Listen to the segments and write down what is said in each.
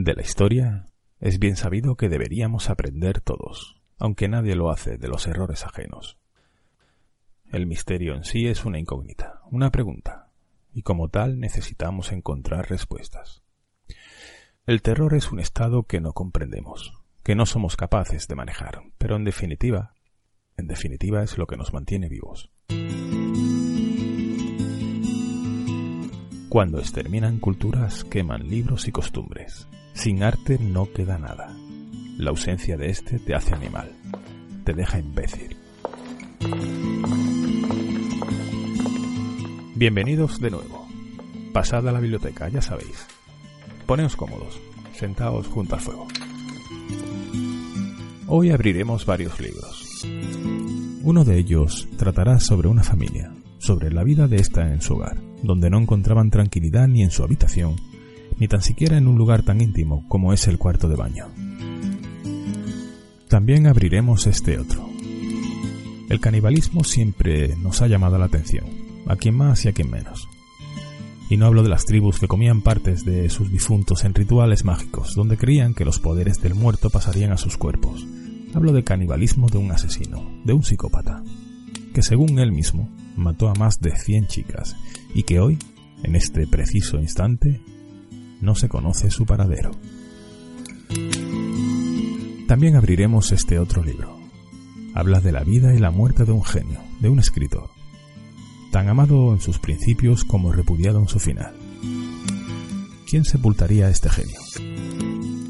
De la historia es bien sabido que deberíamos aprender todos, aunque nadie lo hace de los errores ajenos. El misterio en sí es una incógnita, una pregunta, y como tal necesitamos encontrar respuestas. El terror es un estado que no comprendemos, que no somos capaces de manejar, pero en definitiva, en definitiva es lo que nos mantiene vivos. Cuando exterminan culturas, queman libros y costumbres, sin arte no queda nada. La ausencia de este te hace animal, te deja imbécil. Bienvenidos de nuevo. Pasad a la biblioteca, ya sabéis. Poneos cómodos, sentaos junto al fuego. Hoy abriremos varios libros. Uno de ellos tratará sobre una familia, sobre la vida de esta en su hogar, donde no encontraban tranquilidad ni en su habitación, ni tan siquiera en un lugar tan íntimo como es el cuarto de baño. También abriremos este otro. El canibalismo siempre nos ha llamado la atención, a quien más y a quien menos. Y no hablo de las tribus que comían partes de sus difuntos en rituales mágicos, donde creían que los poderes del muerto pasarían a sus cuerpos. Hablo de canibalismo de un asesino, de un psicópata, que según él mismo mató a más de 100 chicas y que hoy, en este preciso instante, no se conoce su paradero. También abriremos este otro libro. Habla de la vida y la muerte de un genio, de un escritor, tan amado en sus principios como repudiado en su final. ¿Quién sepultaría a este genio?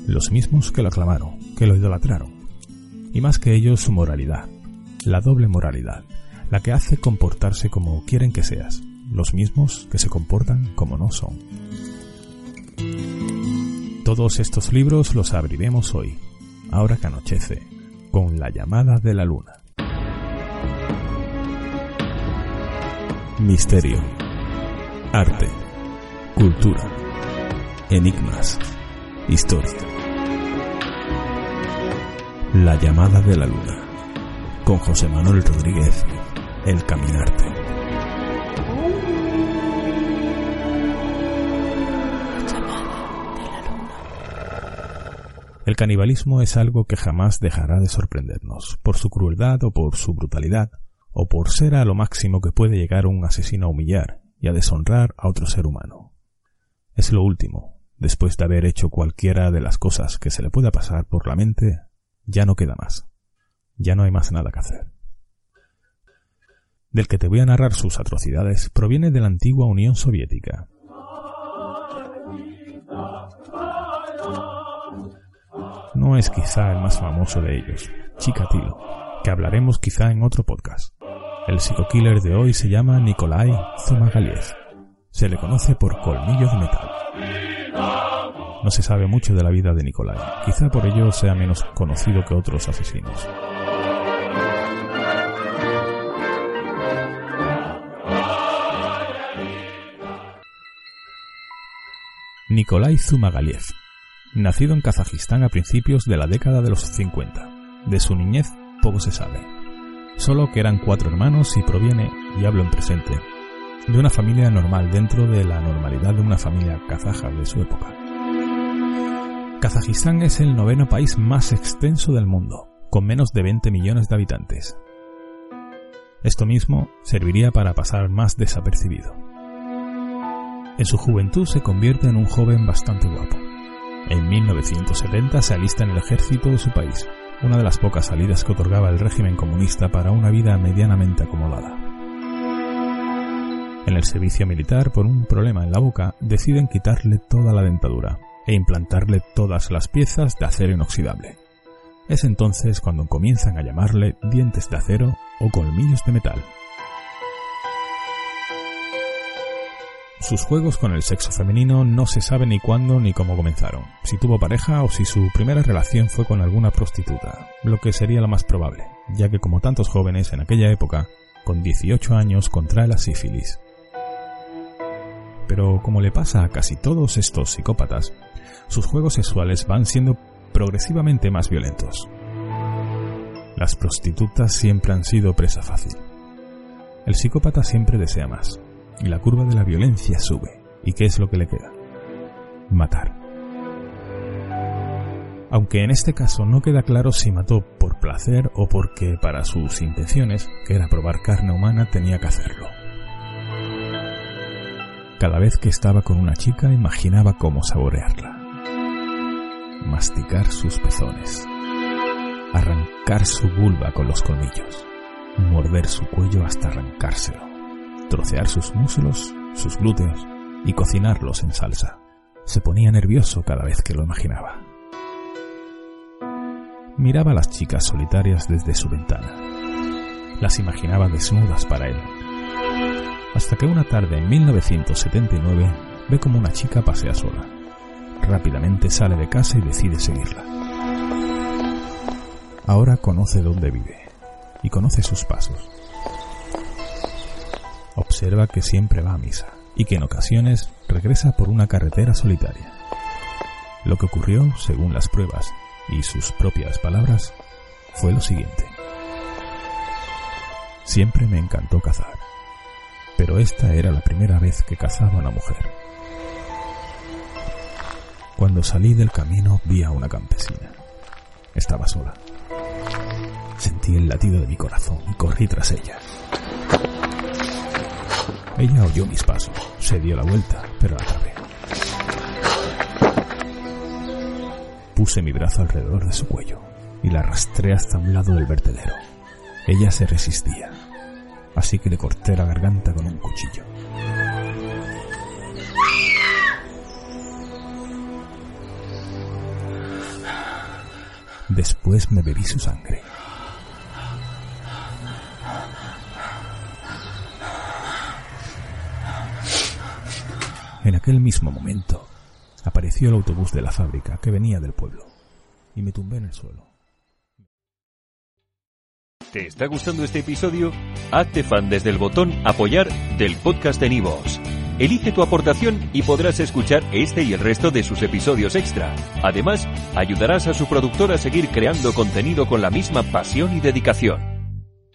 Los mismos que lo aclamaron, que lo idolatraron, y más que ellos su moralidad, la doble moralidad, la que hace comportarse como quieren que seas, los mismos que se comportan como no son. Todos estos libros los abriremos hoy, ahora que anochece, con la llamada de la luna. Misterio, arte, cultura, enigmas, historia. La llamada de la luna, con José Manuel Rodríguez, el caminarte. El canibalismo es algo que jamás dejará de sorprendernos, por su crueldad o por su brutalidad, o por ser a lo máximo que puede llegar un asesino a humillar y a deshonrar a otro ser humano. Es lo último, después de haber hecho cualquiera de las cosas que se le pueda pasar por la mente, ya no queda más. Ya no hay más nada que hacer. Del que te voy a narrar sus atrocidades proviene de la antigua Unión Soviética, no es quizá el más famoso de ellos, Chikatilo, que hablaremos quizá en otro podcast. El psico-killer de hoy se llama Nikolai Zumagaliev. Se le conoce por colmillo de metal. No se sabe mucho de la vida de Nikolai, quizá por ello sea menos conocido que otros asesinos. Nikolai Zumagaliev Nacido en Kazajistán a principios de la década de los 50. De su niñez poco se sabe. Solo que eran cuatro hermanos y proviene, y hablo en presente, de una familia normal dentro de la normalidad de una familia kazaja de su época. Kazajistán es el noveno país más extenso del mundo, con menos de 20 millones de habitantes. Esto mismo serviría para pasar más desapercibido. En su juventud se convierte en un joven bastante guapo en 1970 se alista en el ejército de su país, una de las pocas salidas que otorgaba el régimen comunista para una vida medianamente acomodada. En el servicio militar, por un problema en la boca, deciden quitarle toda la dentadura e implantarle todas las piezas de acero inoxidable. Es entonces cuando comienzan a llamarle dientes de acero o colmillos de metal. Sus juegos con el sexo femenino no se sabe ni cuándo ni cómo comenzaron, si tuvo pareja o si su primera relación fue con alguna prostituta, lo que sería lo más probable, ya que como tantos jóvenes en aquella época, con 18 años contrae la sífilis. Pero como le pasa a casi todos estos psicópatas, sus juegos sexuales van siendo progresivamente más violentos. Las prostitutas siempre han sido presa fácil. El psicópata siempre desea más, y la curva de la violencia sube. ¿Y qué es lo que le queda? Matar. aunque en este caso no queda claro si mató por placer o porque para sus intenciones, que era probar carne humana, tenía que hacerlo. Cada vez que estaba con una chica imaginaba cómo saborearla, masticar sus pezones, arrancar su vulva con los colmillos, morder su cuello hasta arrancárselo, trocear sus muslos, sus glúteos y cocinarlos en salsa. Se ponía nervioso cada vez que lo imaginaba. Miraba a las chicas solitarias desde su ventana. Las imaginaba desnudas para él. Hasta que una tarde en 1979 ve como una chica pasea sola. Rápidamente sale de casa y decide seguirla. Ahora conoce dónde vive y conoce sus pasos. Observa que siempre va a misa y que en ocasiones regresa por una carretera solitaria. Lo que ocurrió, según las pruebas, y sus propias palabras, fue lo siguiente. Siempre me encantó cazar, pero esta era la primera vez que cazaba a una mujer. Cuando salí del camino vi a una campesina. Estaba sola. Sentí el latido de mi corazón y corrí tras ella. Ella oyó mis pasos, se dio la vuelta, pero la atrapé. Puse mi brazo alrededor de su cuello y la arrastré hasta un lado del vertedero. Ella se resistía, así que le corté la garganta con un cuchillo. Después me bebí su sangre. En aquel mismo momento, apareció el autobús de la fábrica que venía del pueblo y me tumbé en el suelo. ¿Te está gustando este episodio? Hazte fan desde el botón apoyar del podcast de Nivos. Elige tu aportación y podrás escuchar este y el resto de sus episodios extra. Además, ayudarás a su productor a seguir creando contenido con la misma pasión y dedicación.